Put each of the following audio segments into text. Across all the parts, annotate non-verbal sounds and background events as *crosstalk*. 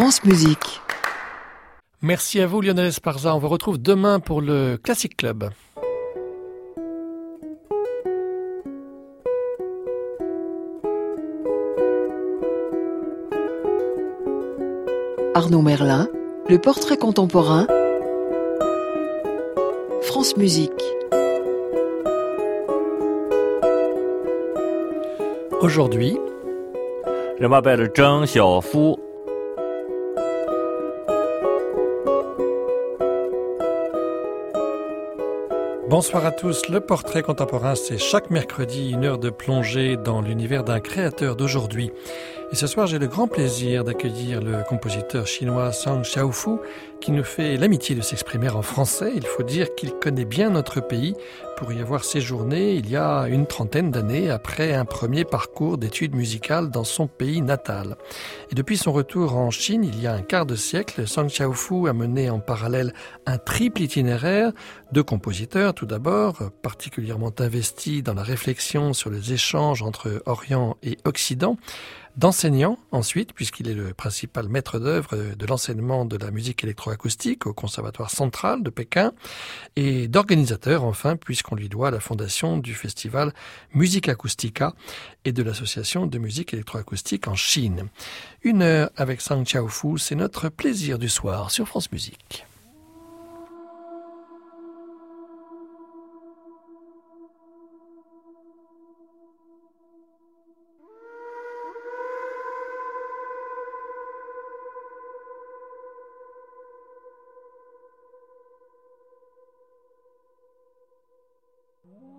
France Musique. Merci à vous Lionel Esparza. On vous retrouve demain pour le Classic Club. Arnaud Merlin, le portrait contemporain. France Musique. Aujourd'hui, je m'appelle Zheng Xiaofu. Bonsoir à tous. Le portrait contemporain, c'est chaque mercredi une heure de plongée dans l'univers d'un créateur d'aujourd'hui. Et ce soir, j'ai le grand plaisir d'accueillir le compositeur chinois Sang Xiaofu qui nous fait l'amitié de s'exprimer en français. Il faut dire qu'il connaît bien notre pays pour y avoir séjourné il y a une trentaine d'années après un premier parcours d'études musicales dans son pays natal. Et depuis son retour en Chine, il y a un quart de siècle, Sang Xiaofu a mené en parallèle un triple itinéraire de compositeurs tout d'abord, particulièrement investis dans la réflexion sur les échanges entre Orient et Occident, d'enseignant ensuite, puisqu'il est le principal maître d'œuvre de l'enseignement de la musique électroacoustique au Conservatoire central de Pékin, et d'organisateur enfin, puisqu'on lui doit la fondation du festival Musique Acoustica et de l'association de musique électroacoustique en Chine. Une heure avec Sang Fu, c'est notre plaisir du soir sur France Musique. Ooh.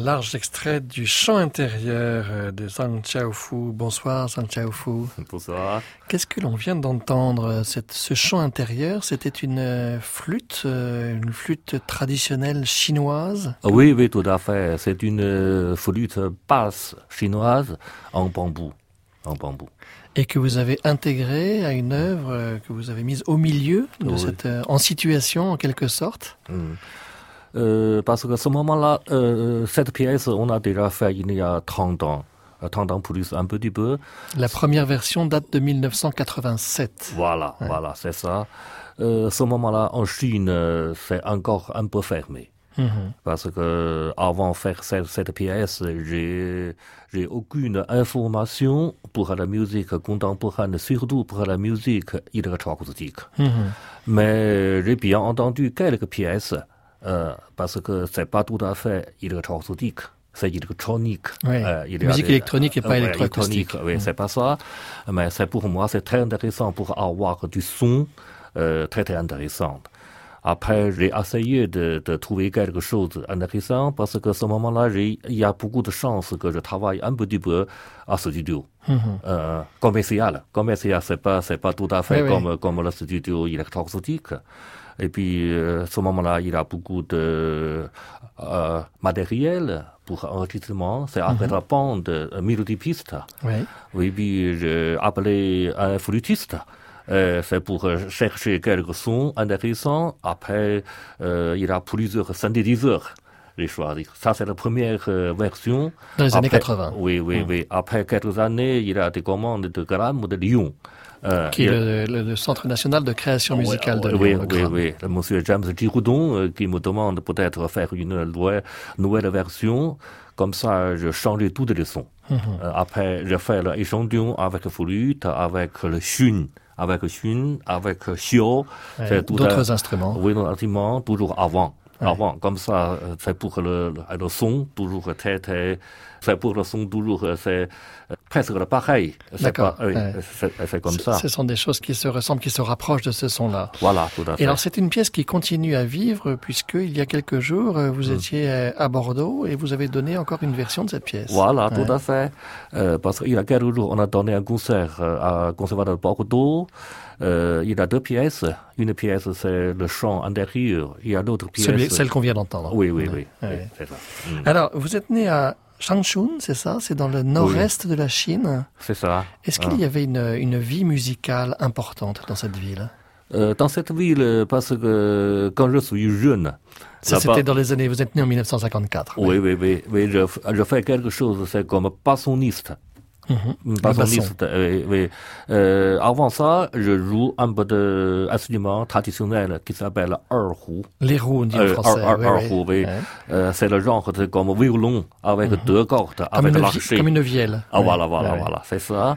Large extrait du chant intérieur euh, de Zhang Chaofu. Bonsoir Zhang Chaofu. Bonsoir. Qu'est-ce que l'on vient d'entendre cette, Ce chant intérieur, c'était une euh, flûte, euh, une flûte traditionnelle chinoise? Oui, oui, tout à fait. C'est une flûte basse chinoise en bambou. En bambou. Et que vous avez intégrée à une œuvre que vous avez mise au milieu de Oui. cette, en situation en quelque sorte? Mm. Parce que ce moment-là, cette pièce, on a déjà fait il y a 30 ans. Euh, 30 ans plus un petit peu. La première version date de 1987. Voilà, voilà, c'est ça. Euh, ce moment-là, en Chine, c'est encore un peu fermé. Mhm. Parce que avant de faire cette, cette pièce, j'ai j'ai aucune information pour la musique contemporaine, surtout pour la musique électroacoustique. Mhm. Mais j'ai bien entendu quelques pièces, euh, parce que c'est pas tout à fait électroacoustique, c'est électronique. Ouais. Euh, il Musique des- électronique et pas électroacoustique. Oui, c'est pas ça. Mais c'est pour moi, c'est très intéressant pour avoir du son très très intéressant. Après, j'ai essayé de, de trouver quelque chose d'intéressant parce que ce moment-là, j'ai- il y a beaucoup de chances que je travaille un petit peu à studio. Mhm. Euh, commercial. Commercial, c'est pas, c'est pas tout à fait Oui, oui. comme, comme le studio électroacoustique. Et puis, euh, ce moment-là, il a beaucoup de euh, matériel pour enregistrement. C'est avec Mhm. la bande euh, mélodie-piste. Oui. Oui, puis j'ai appelé un flûtiste. Euh, c'est pour chercher quelques sons intéressants. Après, euh, il a plusieurs synthétiseurs. Choisi. Ça, c'est la première euh, version. Dans les années Après- 80. Oui, oui, oui. Après quelques années, il a des commandes de Gramme de Lyon. Euh, Qui est a- le, le- centre national de création musicale de oui, Lyon, oui, oui. Le monsieur James Giroudon euh, qui me demande peut-être faire une nouvelle, version. Comme ça, je change tous les sons. Mhm. Euh, après, je fais l'échantillon avec flûte, avec le chun, avec chun, avec xiao. Ouais, D'autres instruments. Oui, non, instrument, toujours avant. Avant, comme ça, euh, c'est pour le, le, le son, toujours très, très, c'est pour le son, toujours, c'est euh, presque le pareil. D'accord, Oui, ouais. c'est comme ça. Ce sont des choses qui se ressemblent, qui se rapprochent de ce son-là. Voilà, tout à fait. Et alors, c'est une pièce qui continue à vivre, puisque il y a quelques jours, euh, vous étiez euh, à Bordeaux et vous avez donné encore une version de cette pièce. Voilà, Ouais. tout à fait. Euh, parce qu'il y a quelques jours, on a donné un concert à Conservatoire de Bordeaux. Euh, il y a deux pièces. Une pièce, c'est le chant intérieur. Il y a l'autre pièce. Celui- celle qu'on vient d'entendre. Oui, oui, oui. Ouais. oui, Ouais. c'est ça. Mm. Alors, vous êtes né à Changchun, c'est ça? C'est dans le nord-est de la Chine. C'est ça. Est-ce qu'il Ah. y avait une, une vie musicale importante dans cette ville? Euh, dans cette ville, parce que quand je suis jeune, Ça, c'était dans les années... Vous êtes né en 1954. oui, oui, oui, oui, je, je fais quelque chose, c'est comme bassoniste. Bassoniste, oui. Euh, avant ça, je joue un peu d'instrument traditionnel qui s'appelle erhu. Les roues, on dit Euh, français. er- er- oui. erhu, oui. Ouais. Euh, c'est le genre de comme violon avec deux cordes, Comme, avec vi- comme une vielle. Ah Ouais, voilà, voilà, ouais, voilà, c'est ça.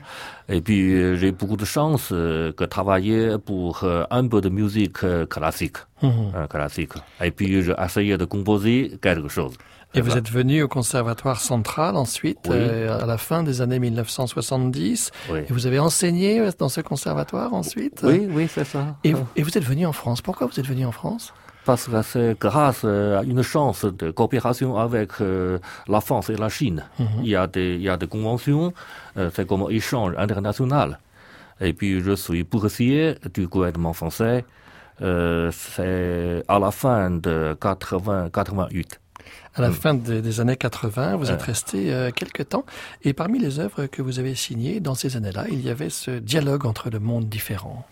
Et puis euh, j'ai beaucoup de chance que travailler pour un peu de musique classique, euh, classique. Et puis j'ai essayé de composer quelque chose. Et vous êtes venu au Conservatoire central ensuite, Oui. euh, à la fin des années 1970. Oui, Et vous avez enseigné dans ce conservatoire ensuite? Oui, oui, c'est ça. Et, vous- et vous êtes venu en France. Pourquoi vous êtes venu en France? Parce que c'est grâce euh, à une chance de coopération avec euh, la France et la Chine. Mhm. Il y a des, il y a des conventions, c'est comme échange international. Et puis je suis boursier du gouvernement français. Euh, c'est à la fin de 80, 88. À la Mm. fin de- des années 80, vous êtes resté euh, quelque temps. Et parmi les œuvres que vous avez signées dans ces années-là, il y avait ce dialogue entre le monde différent.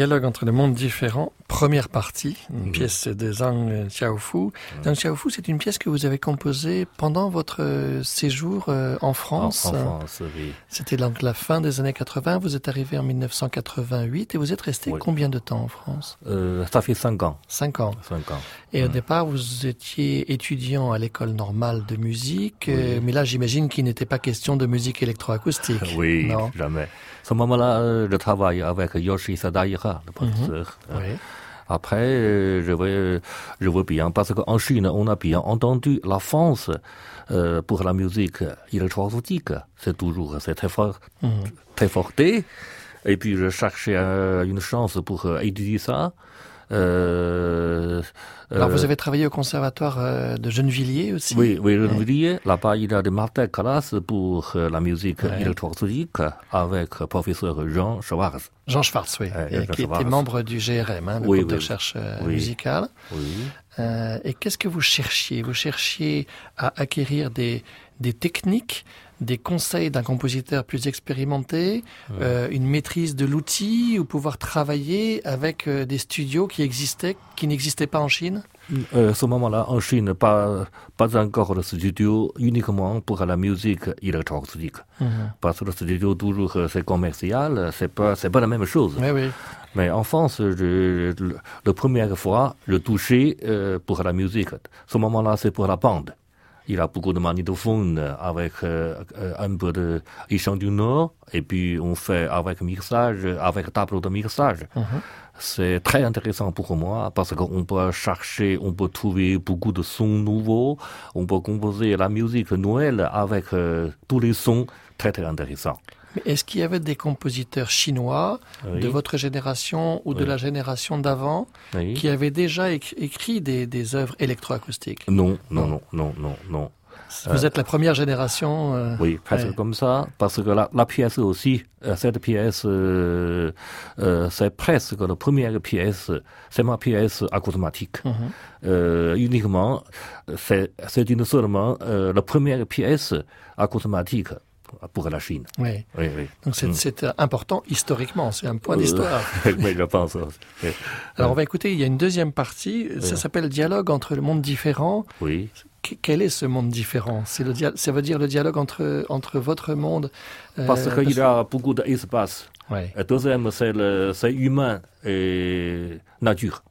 Dialogue entre le monde différent, première partie, une Mhm. pièce de Zhang Xiaofu. Zhang Xiaofu, c'est une pièce que vous avez composée pendant votre euh, séjour euh, en France. en France, oui. C'était donc la fin des années 80. Vous êtes arrivé en 1988 et vous êtes resté Oui. combien de temps en France? Euh, ça fait cinq ans. Cinq ans. Cinq ans. Et au départ, vous étiez étudiant à l'école normale de musique, Oui. mais là, j'imagine qu'il n'était pas question de musique électroacoustique. *laughs* Oui, Non? jamais. Ce moment-là, euh, je travaille avec Yoshi Sadaira, le professeur. Euh, Oui. Après, euh, je vois, je vois bien, parce qu'en Chine, on a bien entendu la France euh, pour la musique électroacoustique. C'est toujours, c'est très fort, Mhm. très forté. Et puis, je cherchais euh, une chance pour euh, étudier ça. Euh, Alors, euh, vous avez travaillé au conservatoire euh, de Gennevilliers aussi? Oui, oui, veux dire, là-bas, il y a des masterclass pour euh, la musique Ouais. électroacoustique avec le professeur Jean Schwartz. Jean Schwartz, oui, Ouais, qui était membre du GRM, hein, le Oui, groupe de recherche oui. musicale. Oui. Euh, et qu'est-ce que vous cherchiez? Vous cherchiez à acquérir des, des techniques, des conseils d'un compositeur plus expérimenté, euh, une maîtrise de l'outil, ou pouvoir travailler avec euh, des studios qui existaient, qui n'existaient pas en Chine? Euh, ce moment-là, en Chine, pas, pas encore de studio uniquement pour la musique électroacoustique. Parce que le studio, toujours, c'est commercial, c'est pas, c'est pas la même chose. Oui. Mais en France, je, le, la première fois, je touchais euh, pour la musique. Ce moment-là, c'est pour la bande. Il a beaucoup de magnétophones avec euh, euh, un peu de chant du Nord, et puis on fait avec mixage, avec tableau de mixage. C'est très intéressant pour moi parce qu'on peut chercher, on peut trouver beaucoup de sons nouveaux, on peut composer la musique Noël avec euh, tous les sons très très intéressants. Mais est-ce qu'il y avait des compositeurs chinois Oui. de votre génération ou de la génération d'avant Oui. qui avaient déjà éc- écrit des, des œuvres électroacoustiques? Non, non, non, non, non, non. Vous êtes la première génération. euh, Oui, presque Ouais. comme ça, parce que la, la pièce aussi, euh, cette pièce, euh, euh, c'est presque la première pièce, c'est ma pièce acousmatique. Mhm. Euh, uniquement, c'est une seulement euh, la première pièce acousmatique pour la Chine. Oui. Oui, oui. Donc c'est Mm. c'est, important historiquement, c'est un point d'histoire. *laughs* oui, je pense. Oui. Alors on va écouter, il y a une deuxième partie, ça s'appelle Dialogue entre le monde différent. Oui. Qu- Quel est ce monde différent? C'est le dia- Ça veut dire le dialogue entre, entre votre monde euh, Parce qu'il y a beaucoup d'espace. Ouais. Et Deuxième, c'est humain et nature.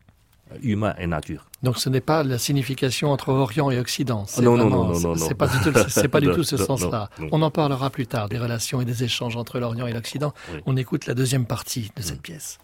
Humain et nature. Donc ce n'est pas la signification entre Orient et Occident. C'est Non, non, vraiment- non, non, non, C'est pas du tout, c'est pas *laughs* du tout ce sens-là. On en parlera plus tard des relations et des échanges entre l'Orient et l'Occident. Oui. On écoute la deuxième partie de Mm. cette pièce.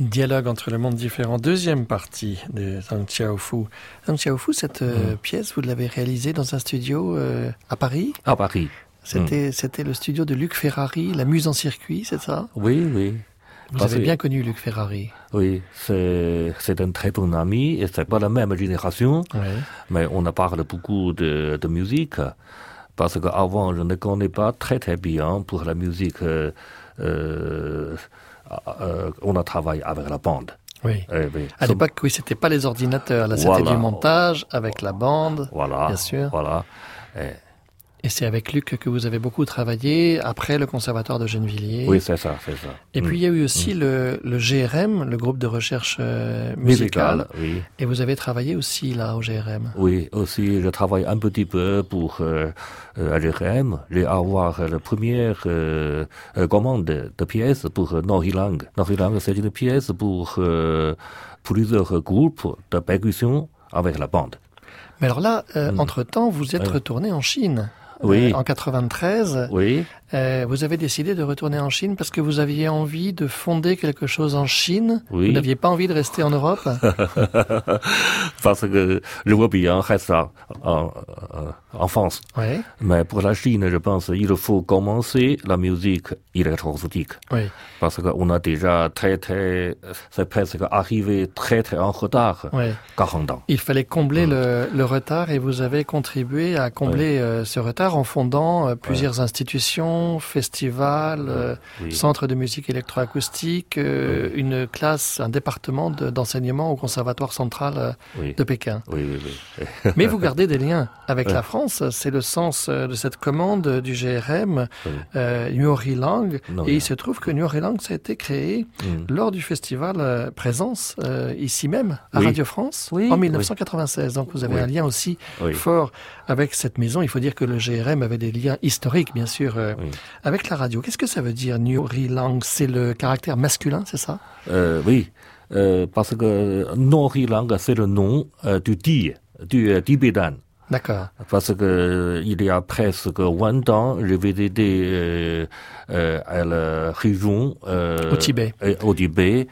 Dialogue entre le monde différent, deuxième partie de Zhang Xiaofu. Zhang Xiaofu, cette euh, Mm. pièce, vous l'avez réalisée dans un studio euh, à Paris? À Paris. C'était c'était le studio de Luc Ferrari, La Muse en circuit, c'est ça? Oui, oui. Vous Parce avez bien connu Luc Ferrari. Oui, c'est c'est un très bon ami et c'est pas la même génération, mais on a parlé beaucoup de, de musique parce qu'avant je ne connais pas très très bien pour la musique. euh, euh, euh, on a travaillé avec la bande. Oui. Eh oui. À l'époque, oui, c'était pas les ordinateurs, là, c'était Voilà. du montage avec la bande. Voilà, Bien sûr. Voilà. Eh, Et c'est avec Luc que vous avez beaucoup travaillé après le conservatoire de Gennevilliers. oui, c'est ça, c'est ça. Et Mm. puis il y a eu aussi le, le GRM, le groupe de recherche euh, musicale. oui. Et vous avez travaillé aussi là au GRM. Oui, aussi, je travaille un petit peu pour euh, euh, AGRM. J'ai avoir la première euh, commande de pièces pour Norilang. Norilang, c'est une pièce pour euh, plusieurs groupes de percussion avec la bande. Mais alors là, Mm. entre-temps, vous êtes retourné en Chine. Oui. En 93, Oui, euh, vous avez décidé de retourner en Chine parce que vous aviez envie de fonder quelque chose en Chine. Oui. Vous n'aviez pas envie de rester en Europe. *laughs* parce que je veux bien rester en, en, en France. oui. Mais pour la Chine, je pense qu'il faut commencer la musique électroacoustique. Oui. Parce qu'on a déjà très, très, c'est presque arrivé très, très en retard, Oui. 40 ans. Il fallait combler Mm. le, le retard et vous avez contribué à combler euh, ce retard en fondant euh, plusieurs institutions, festivals, euh, Oui. centres de musique électroacoustique, euh, une classe, un département de- d'enseignement au conservatoire central euh, Oui. de Pékin. Oui, oui, oui. *laughs* Mais vous gardez des liens avec la France. C'est le sens euh, de cette commande du GRM, Oui. euh, Nyori Lang. Non, Et il se trouve que Nyori Lang, ça a été créé Mm. lors du festival euh, Présence, euh, ici même, à Oui. Radio France, Oui, en oui. 1996. Donc vous avez Oui. un lien aussi Oui. fort avec cette maison. Il faut dire que le GRM avait des liens historiques, bien sûr, euh, Oui. Avec la radio. Qu'est-ce que ça veut dire, Nyori Lang? C'est le caractère masculin, c'est ça? Euh, oui, euh, parce que Nori Lang, c'est le nom euh, du Di, du euh, Tibétain. D'accord. Parce que euh, il y a presque 20 ans, j'ai visité euh, euh, à la région euh, Au Tibet. euh, au Tibet,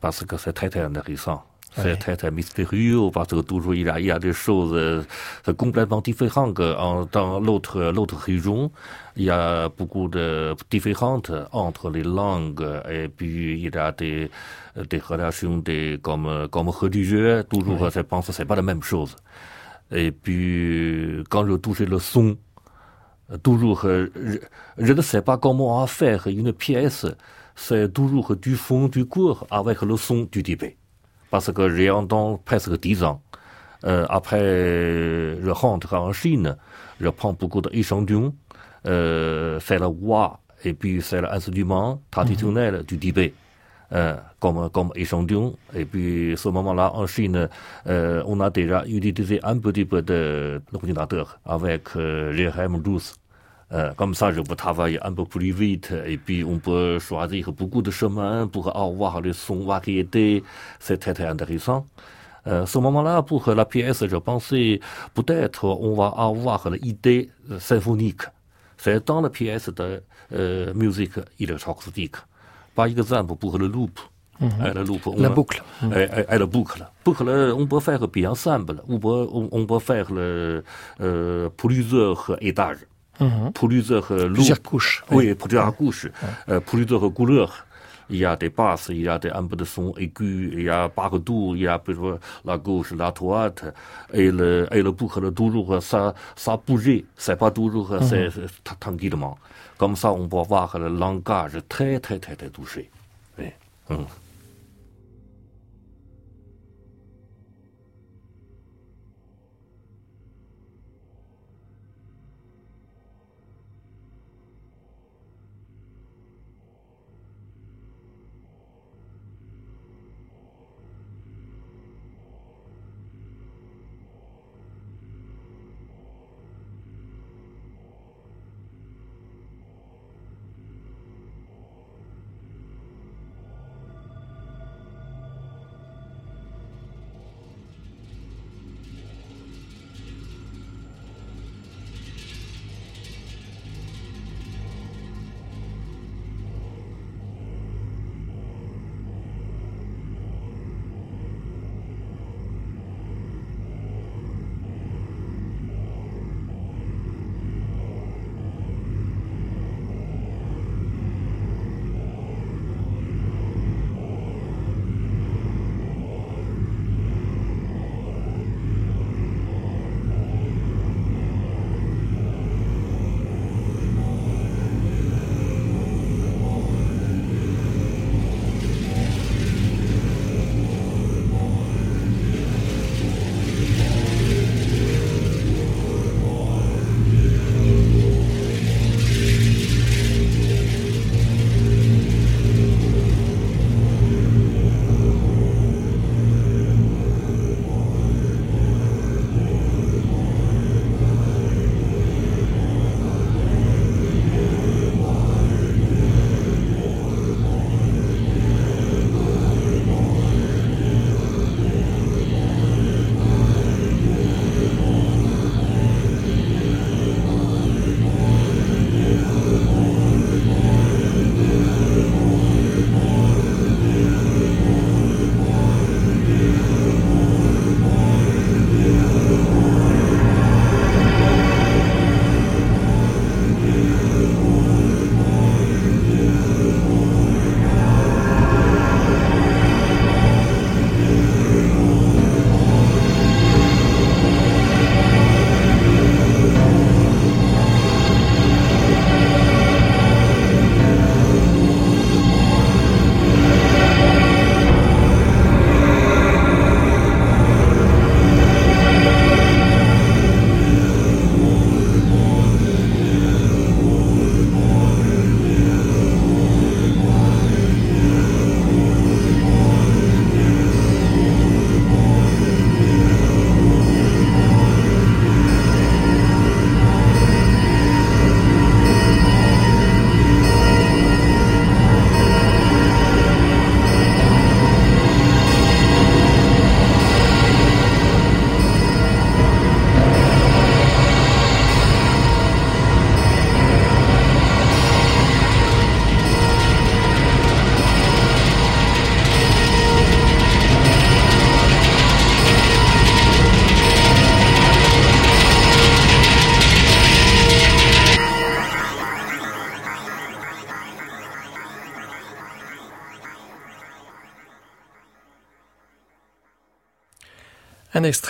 parce que c'est très très intéressant. C'est très très mystérieux parce que toujours il y a, il y a des choses euh, complètement différentes en- dans l'autre l'autre région. Il y a beaucoup de différentes entre les langues et puis il y a des des relations des comme comme religieux. Toujours je pense que c'est pas la même chose. Et puis, quand je touchais le son, toujours, euh, je, je ne sais pas comment faire une pièce. C'est toujours du fond du cours avec le son du Tibet. Parce que j'ai entendu presque dix ans. Euh, après, je rentre en Chine, je prends beaucoup d'échantillons, euh, c'est la voix, et puis c'est l'instrument traditionnel du Tibet. Euh, comme, comme échantillon. Et puis, ce moment-là, en Chine, euh, on a déjà utilisé un petit peu de avec euh, GRM12. Euh, comme ça, je peux travailler un peu plus vite et puis on peut choisir beaucoup de chemins pour avoir les sons variétés. C'est très, très intéressant. Euh, ce moment-là, pour la pièce, je pensais peut-être on va avoir l'idée symphonique. C'est dans la pièce de euh, musique électroacoustique. Par exemple, pour le loop. Euh, le loop, on La boucle. et la boucle. Boucle, on peut faire bien ensemble. On peut, on, on peut faire le, euh, plusieurs étages, Mhm. plusieurs euh, loops. Plusieurs couches. Oui, plusieurs couches, euh, plusieurs couleurs. il y a des basses, il y a des, un peu de son aigu, il y a partout, il y a peut la gauche, la droite, et le, et le boucle toujours, ça, ça bougeait, c'est pas toujours, mm -hmm. c'est tranquillement. Comme ça, on peut voir le langage très, très, très, très touché. Oui. Mm. Un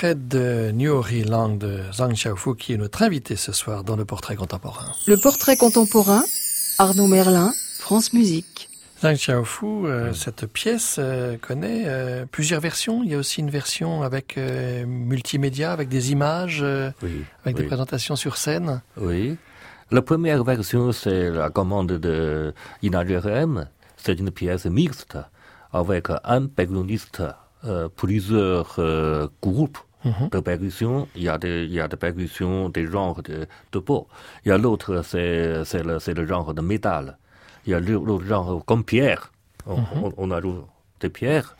extrait de Nyori Lang de Zhang Xiaofu qui est notre invité ce soir dans le portrait contemporain. Le portrait contemporain, Arnaud Merlin, France Musique. Zhang Xiaofu, euh, cette pièce euh, connaît euh, plusieurs versions. Il y a aussi une version avec euh, multimédia, avec des images, euh, Oui, avec des présentations sur scène. Oui. La première version, c'est la commande de Ina Jerem. C'est une pièce mixte avec un percussionniste, euh, plusieurs euh, groupes De percussion. Il y a des, il y a des percussions des genres de, de pop. Il y a l'autre, c'est, c'est le, c'est le genre de métal. Il y a l'autre genre comme pierre. On, on, on des pierres.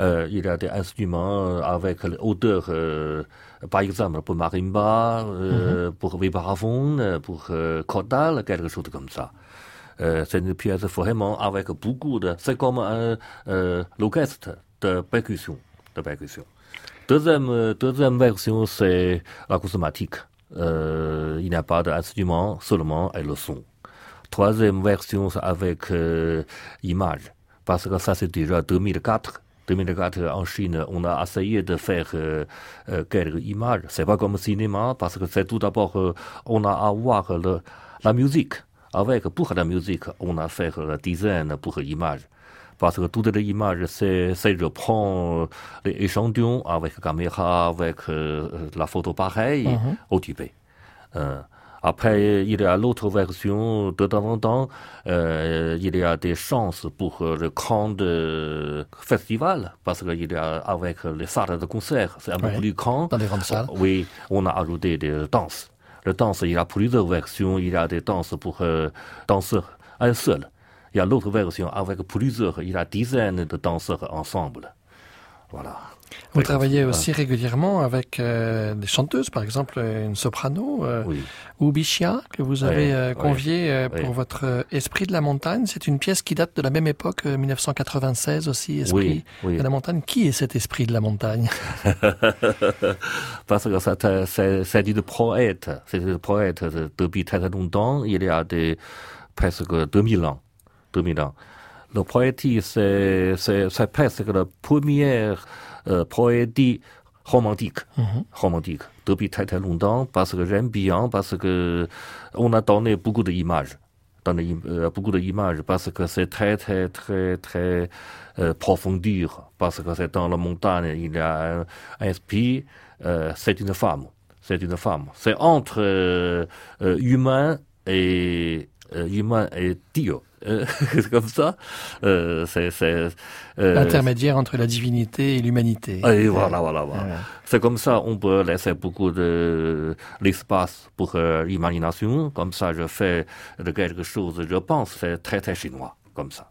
Euh, il y a des instruments avec l'odeur, euh, par exemple pour marimba, euh, pour vibraphone, pour euh, cordal, quelque chose comme ça. Euh, c'est une pièce vraiment avec beaucoup de... C'est comme un l'orchestre de percussion. De percussion. Deuxième, deuxième version, c'est l'acousmatique. Euh, il n'y a pas d'instrument, seulement et le son. Troisième version, c'est avec euh, image. parce que ça c'est déjà 2004. 2004 en Chine, on a essayé de faire euh, euh, quelques images. C'est pas comme cinéma, parce que c'est tout d'abord, euh, on a à voir la musique. Avec, pour la musique, on a fait le design pour l'image. Parce que toutes les images, c'est, c'est je prends les échantillons avec caméra, avec la photo pareille, Mhm. au Tibet. Euh, après, il y a l'autre version, de temps en temps, euh, il y a des chances pour euh, le grand euh, festival, parce qu'il y a avec les salles de concert, c'est un peu Oui. plus grand. Dans les grandes salles. Oui, on a ajouté des danses. Le danse, il y a plusieurs versions. Il y a des danses pour euh, danseurs, un seul. Il y a l'autre version avec plusieurs. Il y a dizaines de danseurs ensemble. Voilà. Vous travaillez aussi régulièrement avec euh, des chanteuses, par exemple une soprano euh, Oui. ou Bichia, que vous avez euh, oui, convié euh, pour oui. votre Esprit de la montagne. C'est une pièce qui date de la même époque, euh, 1996 aussi, Esprit de la montagne. Qui est cet Esprit de la montagne? *laughs* Parce que c'est- c'est une poète. C'est une poète de- depuis très longtemps. Il y a des, presque 2000 ans. 2000 ans. Le poétique, c'est c'est- presque la première euh, romantique. Romantique. Depuis très très longtemps, parce que j'aime bien, parce que on a donné beaucoup d'images. Donné euh, beaucoup d'images, parce que c'est très très très très euh. Parce que c'est dans la montagne, il y a un, un esprit, euh, c'est une femme. C'est une femme. C'est entre euh, euh, humain et humain et Dieu. C'est comme ça. Euh, c'est c'est euh, L'intermédiaire entre la divinité et l'humanité. et voilà, voilà, voilà. Ouais. C'est comme ça, on peut laisser beaucoup de l'espace pour euh, l'imagination. Comme ça, je fais de quelque chose, je pense, c'est très très chinois, comme ça.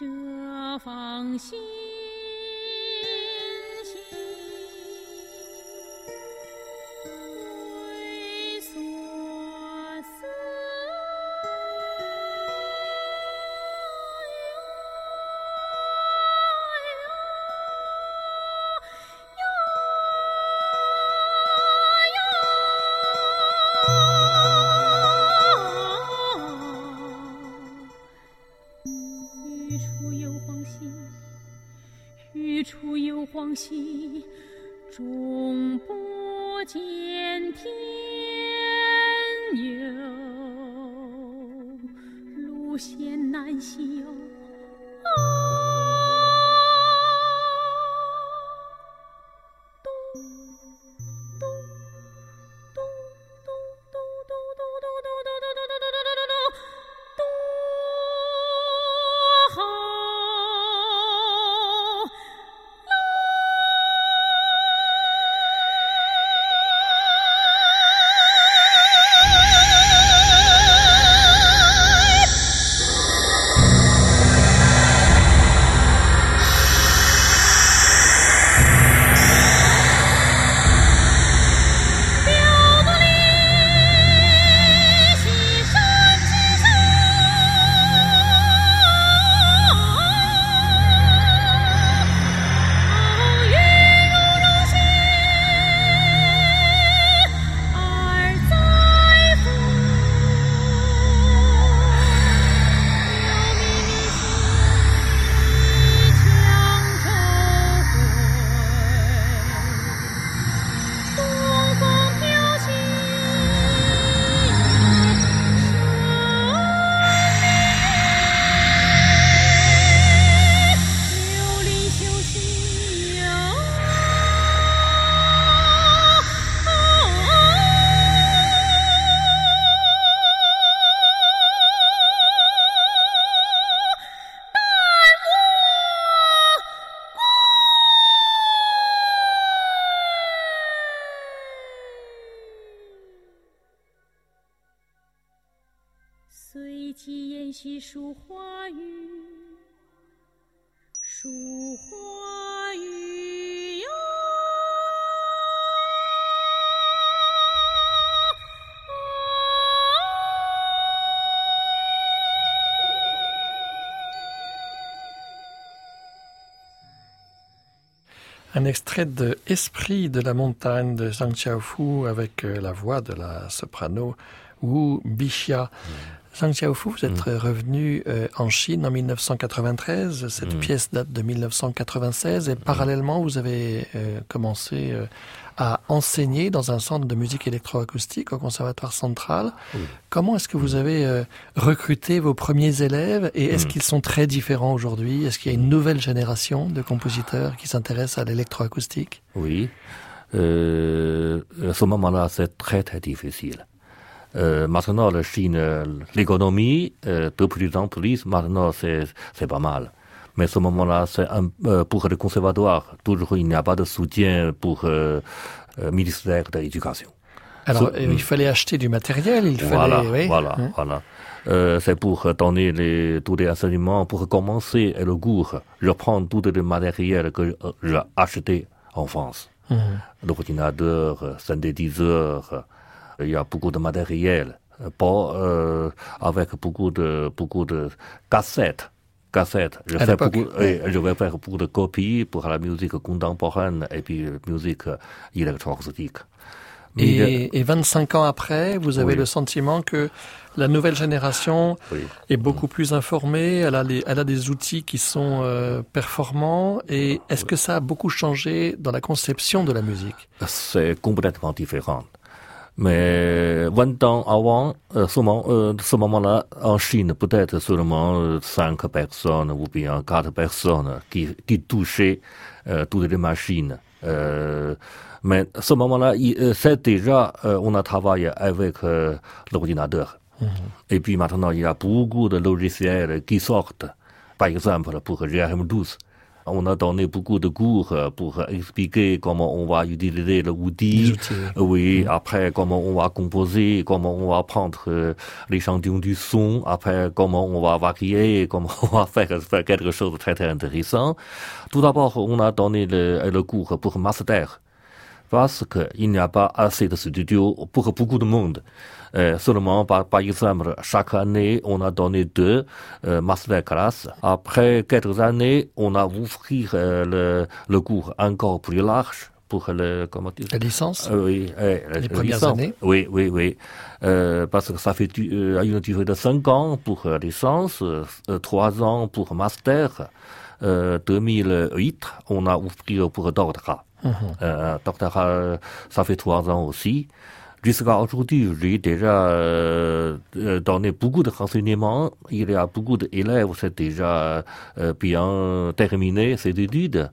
这方信 即延续书花语，书花语哟。Un extrait de Esprit de la montagne de Zhang Xiaofu avec euh, la voix de la soprano Wu Bixia. Zhang Xiaofu, vous êtes revenu euh, en Chine en 1993. Cette Mm. pièce date de 1996 et parallèlement, vous avez euh, commencé euh, à enseigner dans un centre de musique électroacoustique au Conservatoire central. Oui. Comment est-ce que vous avez euh, recruté vos premiers élèves et est-ce Mm. qu'ils sont très différents aujourd'hui? Est-ce qu'il y a une nouvelle génération de compositeurs qui s'intéressent à l'électroacoustique? Oui. Euh, à ce moment-là, c'est très très difficile. Euh, maintenant, la Chine, euh, l'économie, euh, de plus en plus, maintenant, c'est, c'est pas mal. Mais ce moment-là, c'est un, euh, pour le conservatoire, toujours il n'y a pas de soutien pour euh, euh, ministère de l'éducation. Alors, Ce- il fallait acheter du matériel, il Voilà, fallait... oui, voilà, hein. voilà. Euh, c'est pour donner les, tous les enseignements, pour commencer le cours. Je prends tout le matériel que j'ai acheté en France. Mhm. L'ordinateur, synthétiseur, il y a beaucoup de matériel. euh, Pas, euh, avec beaucoup de, beaucoup de cassettes. Cassettes. Je, fais beaucoup, je vais faire beaucoup de copies pour la musique contemporaine et puis euh, musique euh, électroacoustique. Et, et 25 ans après, vous avez Oui. le sentiment que la nouvelle génération oui. est beaucoup plus informée, elle a, les- elle a des outils qui sont euh, performants, et est-ce que ça a beaucoup changé dans la conception de la musique? C'est complètement différent. Mais 20 ans avant, euh, ce moment- euh, ce moment-là, en Chine, peut-être seulement euh, cinq personnes ou bien quatre personnes qui, qui touchaient euh, toutes les machines. Euh, Mais à ce moment-là, euh, c'est déjà, euh, on a travaillé avec l'ordinateur. Et puis maintenant, il y a beaucoup de logiciels qui sortent. Par exemple, pour GRM12, on a donné beaucoup de cours euh, pour expliquer comment on va utiliser le outil. Oui, après, comment on va composer, comment on va prendre euh, l'échantillon du son, après, comment on va varier, *laughs* comment on va faire, *laughs* faire quelque chose de très, très intéressant. Tout d'abord, on a donné le, le cours pour master parce qu'il n'y a pas assez de studios pour beaucoup de monde. Euh, seulement, par, par exemple, chaque année, on a donné deux euh, masterclass. Après quelques années, on a ouvert euh, le, le cours encore plus large pour le, comment dire, La licence? Euh, oui, euh, Les la premières licence. années? Oui, oui, oui. Euh, parce que ça fait euh, une durée de 5 ans pour euh, licence, euh, 3 ans pour master. Euh, 2008, on a ouvert pour doctorat. Mhm. Euh, doctorat, ça fait 3 ans aussi. Jusqu'à aujourd'hui, j'ai déjà euh, euh, donné beaucoup de renseignements. Il y a beaucoup d'élèves, c'est déjà euh, terminé ces études.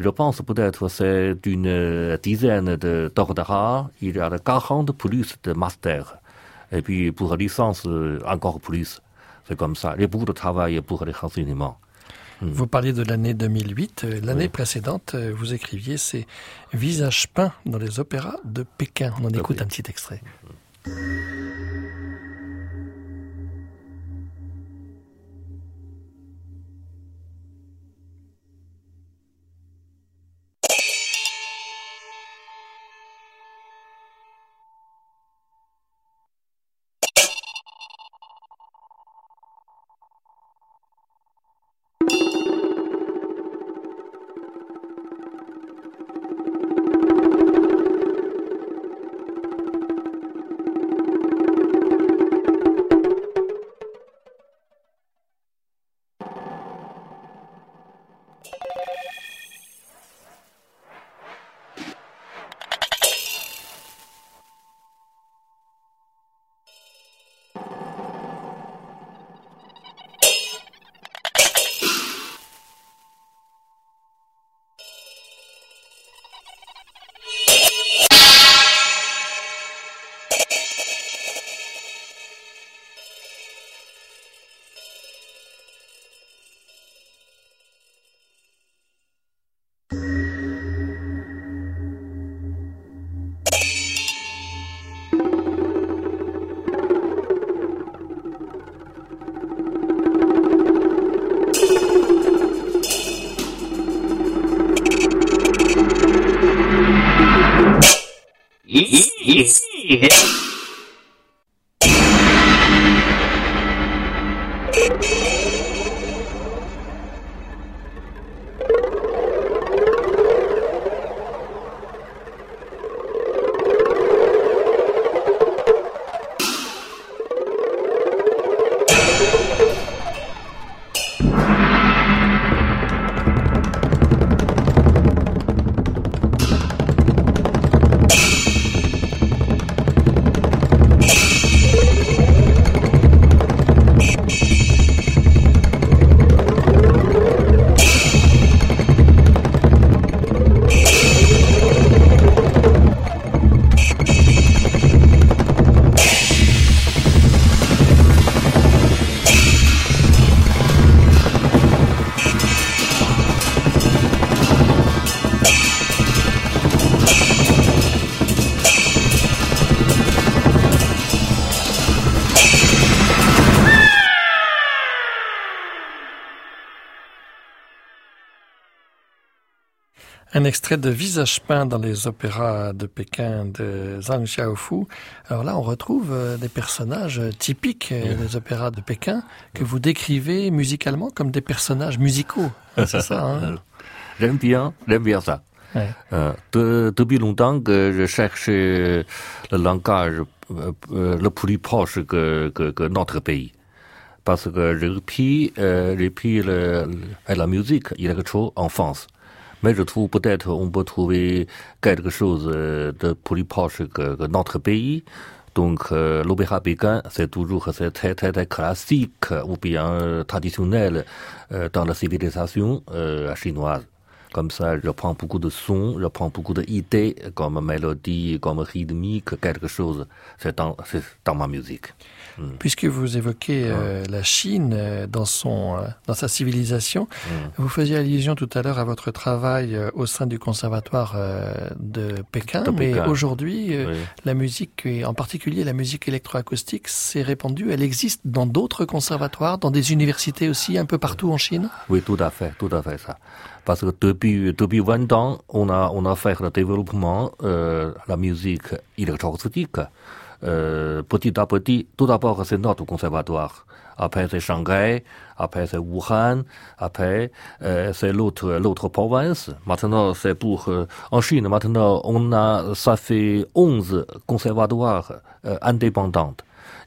Je pense peut-être c'est d'une dizaine de doctorats. Il y a 40 plus de masters. Et puis pour licence, encore plus. C'est comme ça. A beaucoup de travail pour les renseignements. Vous parliez de l'année 2008. Euh, L'année précédente, euh, vous écriviez ces visages peints dans les opéras de Pékin. On en écoute oui. un petit extrait. Un extrait de Visage peint dans les opéras de Pékin de Zhang Xiaofu. Alors là, on retrouve euh, des personnages euh, typiques euh, des opéras de Pékin que vous décrivez musicalement comme des personnages musicaux. C'est ça, hein *laughs* J'aime bien, j'aime bien ça. Ouais. Euh, de- depuis longtemps que je cherche le langage euh, euh, le plus proche que, que, que notre pays. Parce que j'ai pris, euh, j'ai pris le, le- la musique électro en France. Trouve peut-être on peut trouver quelque chose euh, de plus proche que, que notre pays. Donc euh, l'opéra pékin, c'est toujours c'est très, très classique ou bien euh, traditionnel euh, dans la civilisation euh, chinoise. Comme ça, je prends beaucoup de sons, je prends beaucoup d'idées, comme mélodie, comme rythmique, quelque chose. C'est dans ma musique. Puisque vous évoquez euh, la Chine euh, dans son euh, dans sa civilisation, vous faisiez allusion tout à l'heure à votre travail au sein du conservatoire de Pékin, De mais aujourd'hui Oui. la musique et en particulier la musique électroacoustique s'est répandue, elle existe dans d'autres conservatoires, dans des universités aussi un peu partout en Chine? Oui, tout à fait, tout à fait ça. Parce que depuis, depuis 20 ans, on a, on a fait le développement, euh, la musique électroacoustique. Euh, petit à petit, tout d'abord, c'est notre conservatoire. Après, c'est Shanghai. Après, c'est Wuhan. Après, euh, c'est l'autre, l'autre province. Maintenant, c'est pour, euh, en Chine, maintenant, on a, ça fait 11 conservatoires euh, indépendants.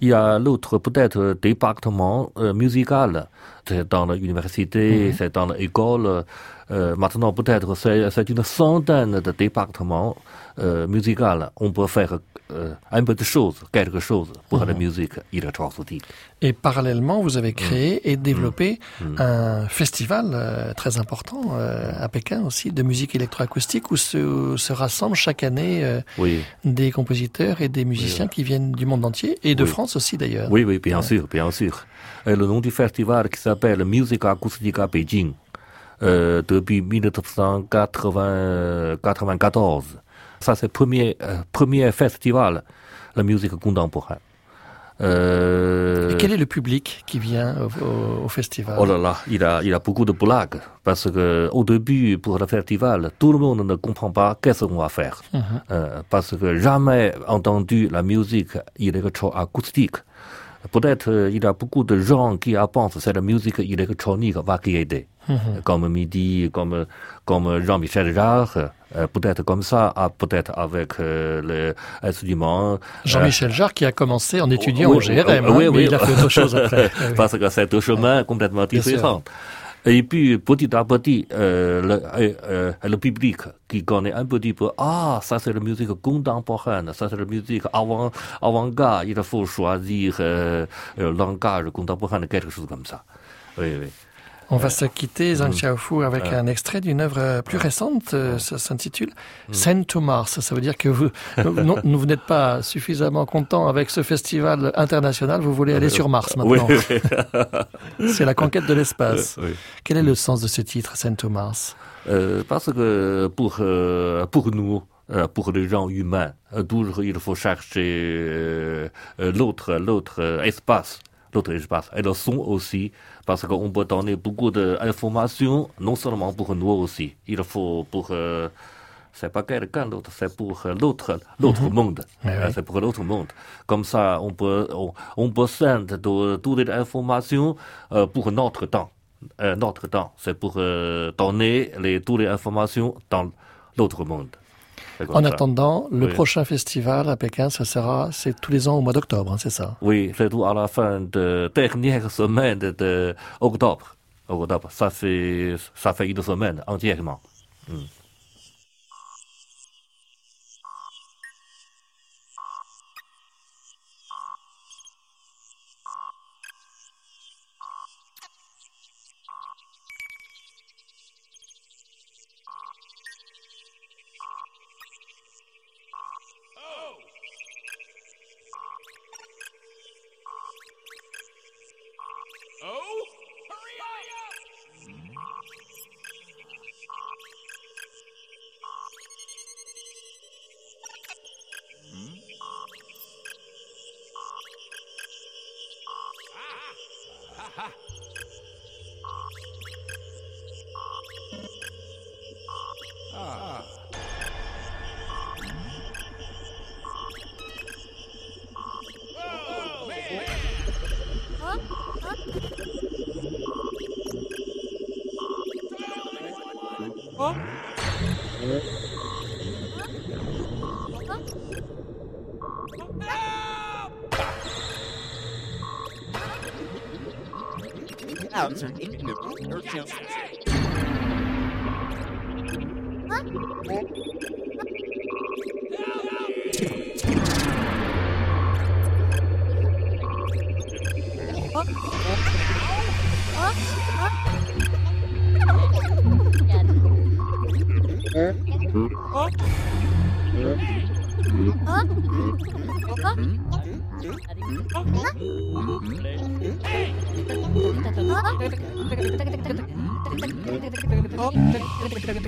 Il y a l'autre peut-être département euh, musical, c'est dans l'université, c'est dans l'école. Euh, maintenant peut-être c'est c'est une centaine de départements euh, musicaux. On peut faire euh, un peu de choses, quelque chose pour la musique électroacoustique. Et parallèlement, vous avez créé Mm. et développé un festival euh, très important euh, à Pékin aussi de musique électroacoustique où se, se rassemblent chaque année euh, Oui, des compositeurs et des musiciens qui viennent du monde entier et de Oui. France aussi d'ailleurs. oui, oui, bien sûr, bien sûr. Et le nom du festival qui s'appelle Musique acoustique à Beijing, euh, depuis 1994. Ça, c'est le premier, euh, premier festival, la musique contemporaine. Euh, Et quel est le public qui vient au, festival? Oh là là, il a, il a beaucoup de blagues. Parce que au début, pour le festival, tout le monde ne comprend pas qu'est-ce qu'on va faire. Euh, parce que jamais entendu la musique électroacoustique. Peut-être euh, il y a beaucoup de gens qui pensent que c'est la musique électronique variété. Comme Midi, comme, comme Jean-Michel Jarre, peut-être comme ça, peut-être avec euh, l'instrument. Jean-Michel Jarre qui a commencé en étudiant Oui, au GRM, oui, hein, oui, mais oui. il a fait autre chose après. *laughs* Parce que c'est deux chemins complètement différents. Et puis, petit à petit, euh, le, euh, euh, le public qui connaît un petit peu, ah, ça c'est la musique contemporaine, ça c'est la musique avant, avant-garde, il faut choisir euh, le langage contemporain, quelque chose comme ça. Oui, oui. On va se quitter, Zhang Xiaofu, avec Ouais. un extrait d'une œuvre plus récente. euh, Ça s'intitule Mm. Send to Mars. Ça veut dire que vous, non, vous n'êtes pas suffisamment content avec ce festival international. Vous voulez aller sur Mars maintenant. oui, *laughs* C'est la conquête de l'espace. oui. Quel est le sens de ce titre, Send to Mars Euh, parce que pour, euh, pour nous, pour les gens humains, toujours il faut chercher l'autre, l'autre espace, l'autre espace, et le son aussi, parce qu'on peut donner beaucoup d'informations, non seulement pour nous aussi, il faut pour euh, c'est pas quelqu'un d'autre, c'est pour l'autre, l'autre monde. Euh. C'est pour l'autre monde. Comme ça, on peut, on, on peut sendre toutes les informations euh, pour notre temps. Euh, notre temps, c'est pour euh, donner les, toutes les informations dans l'autre monde. En attendant, le Oui. prochain festival à Pékin, ça sera, c'est tous les ans au mois d'octobre, hein, c'est ça? Oui, c'est tout à la fin de dernière semaine de octobre. Octobre, ça fait, ça fait une semaine entièrement. Oh, out. Send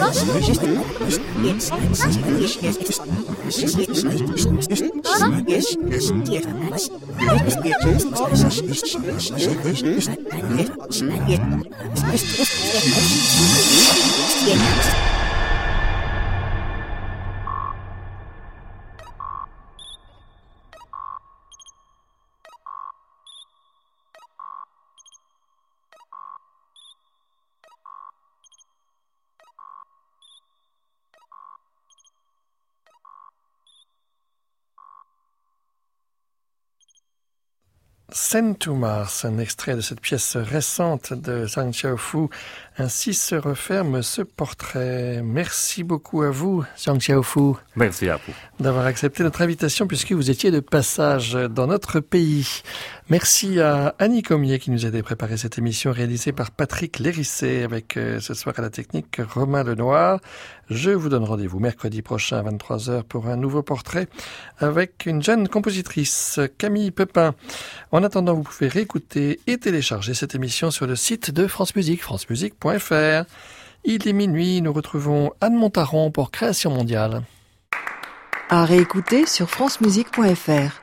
to Mars, un extrait de cette pièce récente de Zhang Xiaofu. Ainsi se referme ce portrait. Merci beaucoup à vous, Zhang Xiaofu. Merci à vous. D'avoir accepté notre invitation puisque vous étiez de passage dans notre pays. Merci à Annie Comier qui nous a aidé à préparer cette émission réalisée par Patrick Lérissé avec euh, ce soir à la technique Romain Lenoir. Je vous donne rendez-vous mercredi prochain à 23h pour un nouveau portrait avec une jeune compositrice, Camille Pepin. En attendant, vous pouvez réécouter et télécharger cette émission sur le site de France Musique, Il est minuit, nous retrouvons Anne Montaron pour Création mondiale. À réécouter sur francemusique.fr.